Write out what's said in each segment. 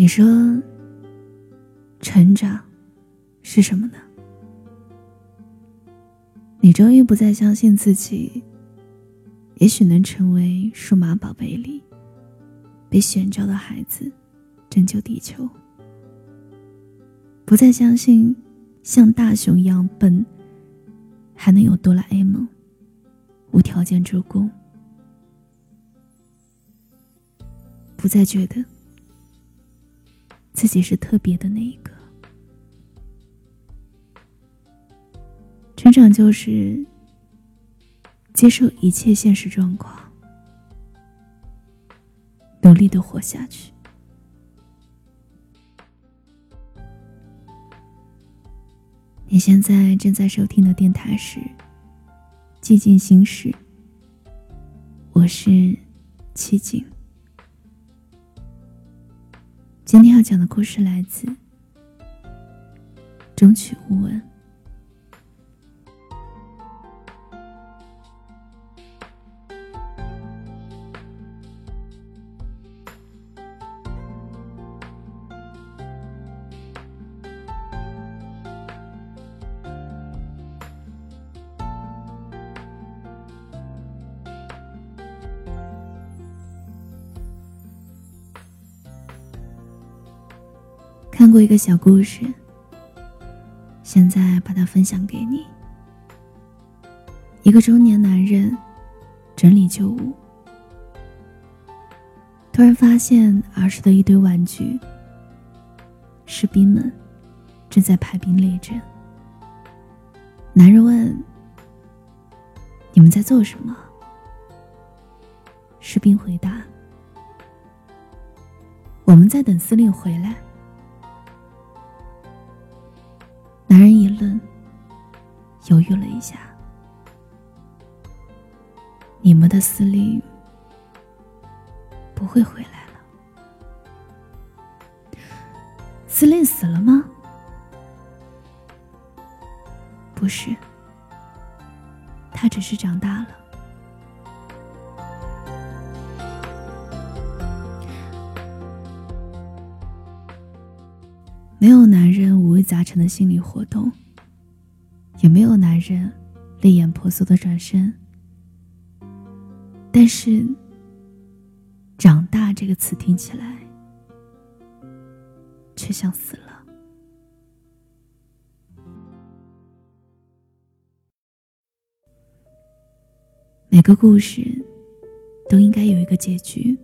你说，成长是什么呢？你终于不再相信自己，也许能成为数码宝贝里被选召的孩子，拯救地球。不再相信像大雄一样笨，还能有哆啦 A 梦无条件助攻。不再觉得自己是特别的那一个。成长就是接受一切现实状况，努力的活下去。你现在正在收听的电台是《寂静心事》，我是七景。今天要讲的故事来自《中曲无闻》。过一个小故事，现在把它分享给你。一个中年男人整理旧物，突然发现儿时的一堆玩具。士兵们正在排兵列阵。男人问：“你们在做什么？”士兵回答：“我们在等司令回来。”犹豫了一下。你们的司令不会回来了？司令死了吗？不是，他只是长大了。没有男人五味杂陈的心理活动，也没有男人泪眼婆娑的转身。但是，“长大”这个词听起来，却像死了。每个故事都应该有一个结局。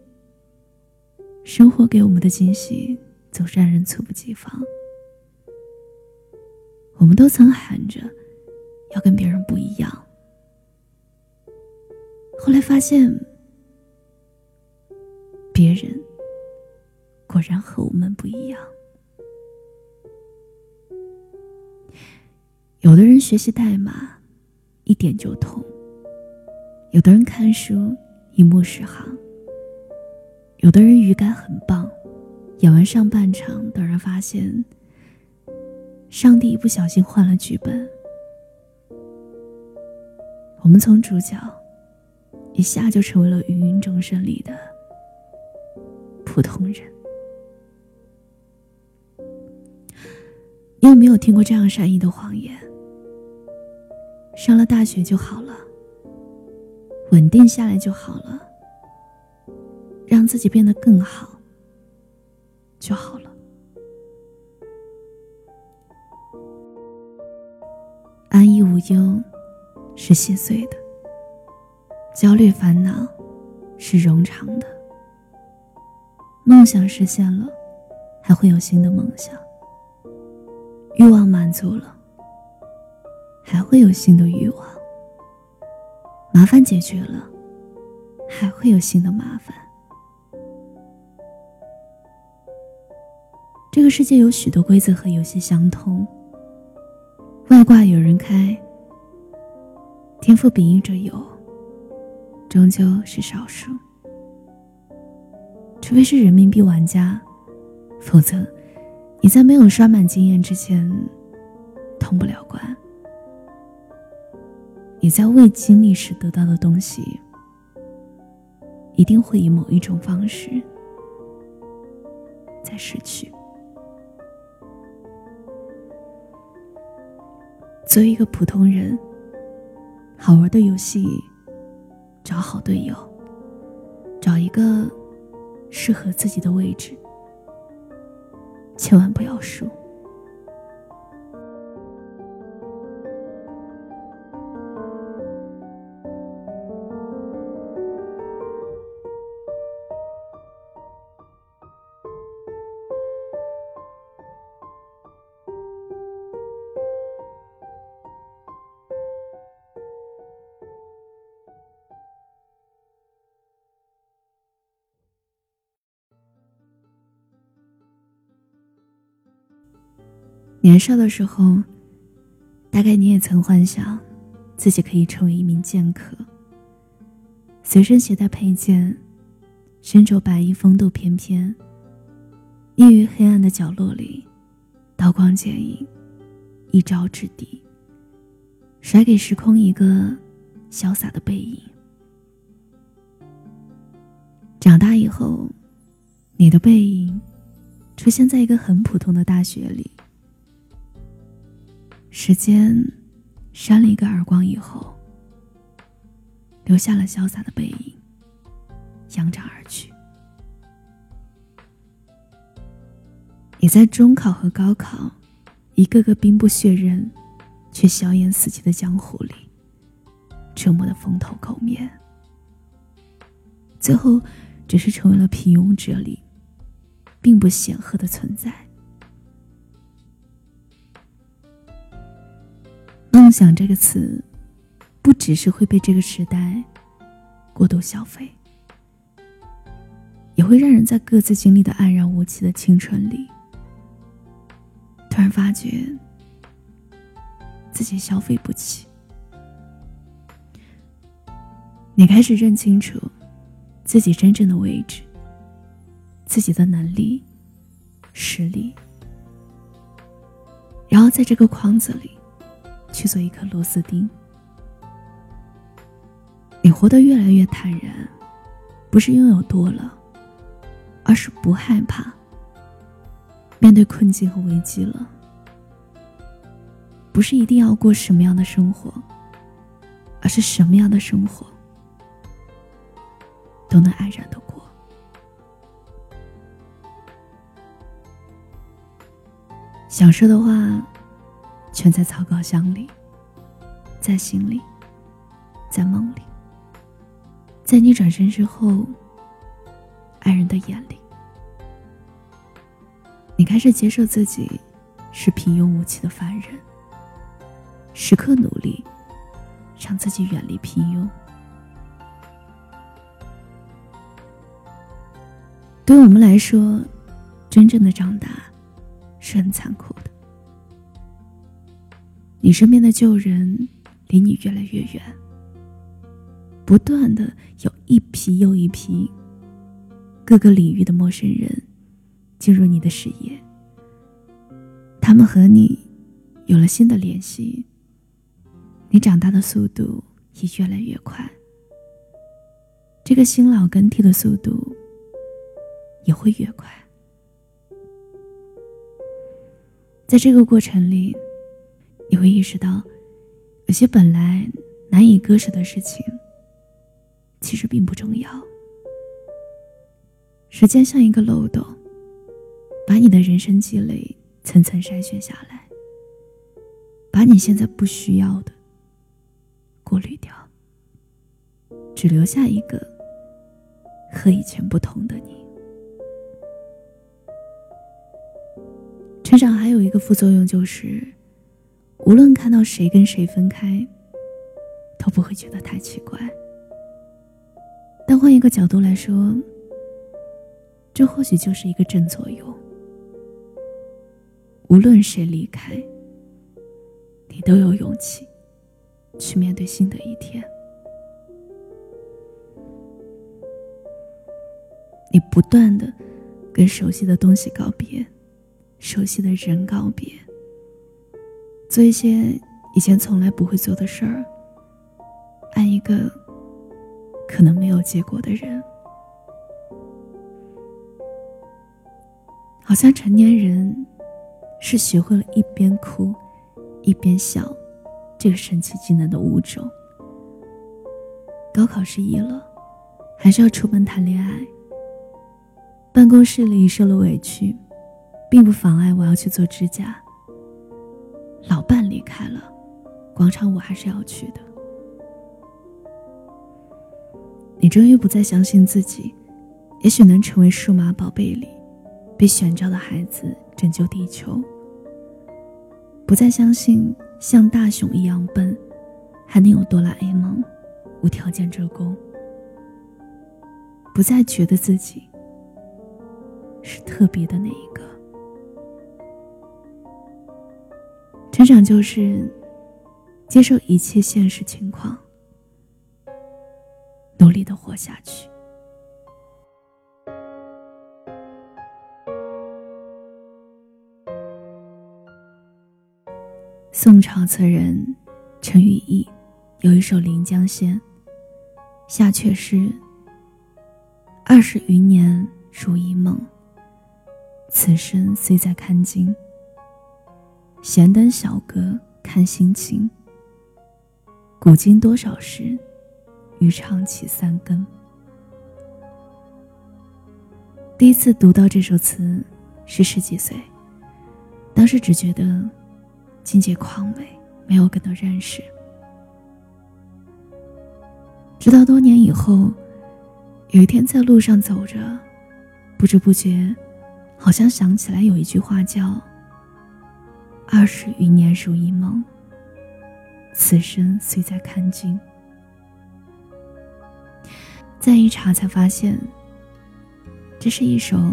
生活给我们的惊喜。总是让人猝不及防。我们都曾喊着要跟别人不一样，后来发现别人果然和我们不一样。有的人学习代码一点就通，有的人看书一目十行，有的人语感很棒。演完上半场，突然发现，上帝一不小心换了剧本，我们从主角一下就成为了芸芸众生里的普通人。你有没有听过这样善意的谎言？上了大学就好了，稳定下来就好了，让自己变得更好。就好了。安逸无忧是细碎的，焦虑烦恼是冗长的。梦想实现了，还会有新的梦想；欲望满足了，还会有新的欲望；麻烦解决了，还会有新的麻烦。这个世界有许多规则和游戏相通，外挂有人开，天赋比翼者有，终究是少数。除非是人民币玩家，否则你在没有刷满经验之前通不了关。你在未经历时得到的东西，一定会以某一种方式。在失去。作为一个普通人，好玩的游戏，找好队友，找一个适合自己的位置，千万不要输。年少的时候，大概你也曾幻想，自己可以成为一名剑客，随身携带佩剑，身着白衣风度翩翩，匿于黑暗的角落里，刀光剑影，一招制敌，甩给时空一个潇洒的背影。长大以后，你的背影出现在一个很普通的大学里。时间扇了一个耳光以后，留下了潇洒的背影，扬长而去。你在中考和高考，一个个兵不血刃，却硝烟四起的江湖里，折磨的风头垢面，最后只是成为了平庸者里，并不显赫的存在。想这个词，不只是会被这个时代过度消费，也会让人在各自经历的黯然无期的青春里，突然发觉自己消费不起。你开始认清楚自己真正的位置，自己的能力、实力，然后在这个框子里。去做一颗螺丝钉。你活得越来越坦然，不是拥有多了，而是不害怕面对困境和危机了。不是一定要过什么样的生活，而是什么样的生活都能安然的过。想说的话。全在草稿箱里，在心里，在梦里，在你转身之后，爱人的眼里，你开始接受自己是平庸无奇的凡人，时刻努力让自己远离平庸。对我们来说，真正的长大是很残酷的。你身边的旧人离你越来越远，不断的有一批又一批各个领域的陌生人进入你的视野，他们和你有了新的联系，你长大的速度也越来越快，这个新老更替的速度也会越快，在这个过程里。你会意识到，有些本来难以割舍的事情，其实并不重要。时间像一个漏斗，把你的人生积累层层筛选下来，把你现在不需要的过滤掉，只留下一个和以前不同的你。成长还有一个副作用就是。无论看到谁跟谁分开，都不会觉得太奇怪。但换一个角度来说，这或许就是一个正作用。无论谁离开，你都有勇气去面对新的一天。你不断的跟熟悉的东西告别，熟悉的人告别。做一些以前从来不会做的事儿，爱一个可能没有结果的人。好像成年人是学会了一边哭一边笑这个神奇技能的物种。高考失意了，还是要出门谈恋爱。办公室里受了委屈，并不妨碍我要去做指甲。老伴离开了，广场舞还是要去的。你终于不再相信自己，也许能成为数码宝贝里被选召的孩子，拯救地球。不再相信像大雄一样笨，还能有哆啦 A 梦无条件助攻。不再觉得自己是特别的那一个。成长就是接受一切现实情况。努力的活下去。宋朝词人陈与义有一首《临江仙》，下阙是：“二十余年如一梦，此生虽在看经。闲登小阁看心情，古今多少事。”欲唱起三更。第一次读到这首词是十几岁，当时只觉得境界旷美，没有更多认识。直到多年以后，有一天在路上走着，不知不觉，好像想起来有一句话叫“二十余年如一梦，此生虽在看经”。再一查，才发现，这是一首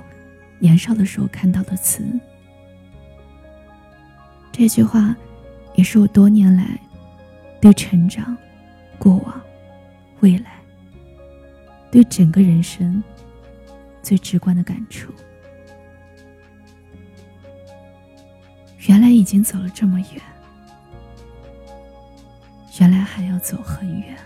年少的时候看到的词。这句话，也是我多年来对成长、过往、未来、对整个人生最直观的感触。原来已经走了这么远，原来还要走很远。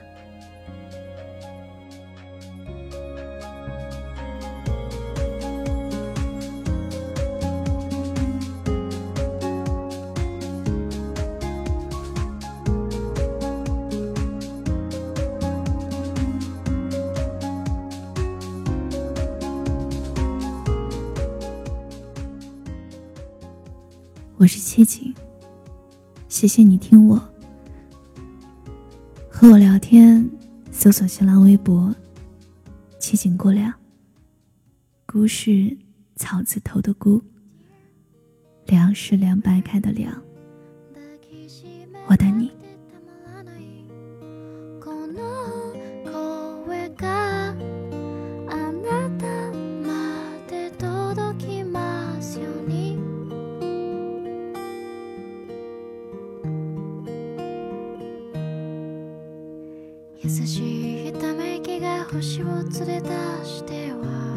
我是七景，谢谢你听我，和我聊天，搜索新浪微博“七景姑娘”，姑是草字头的姑，凉是凉白开的凉，我等你。優しいため息が星を連れ出しては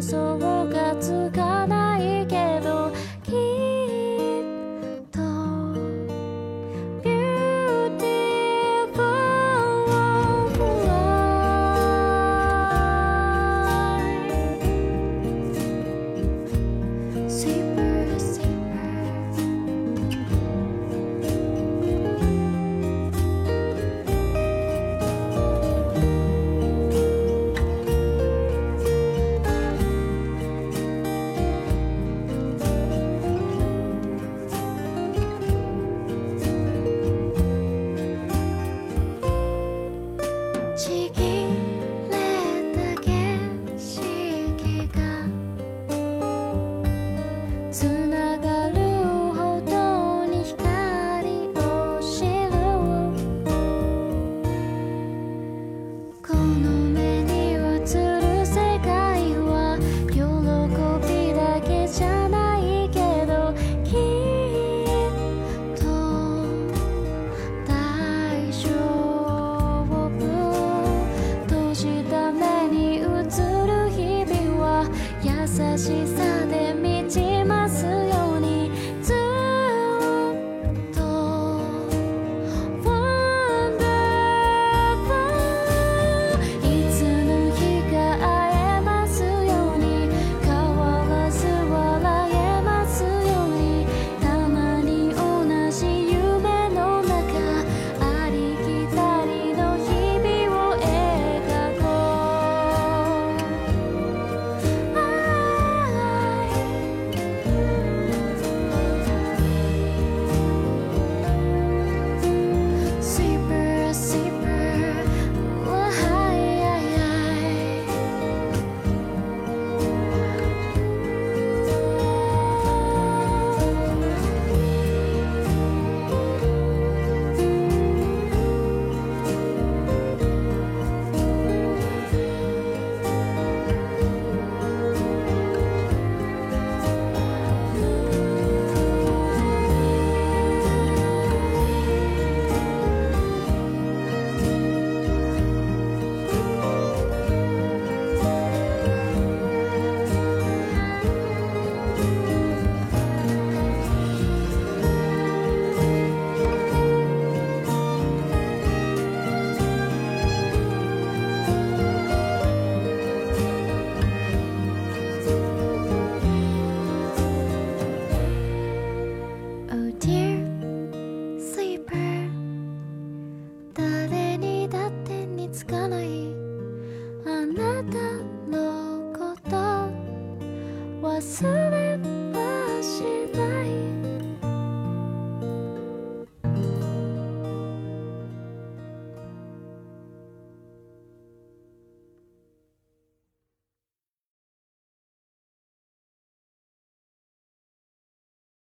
想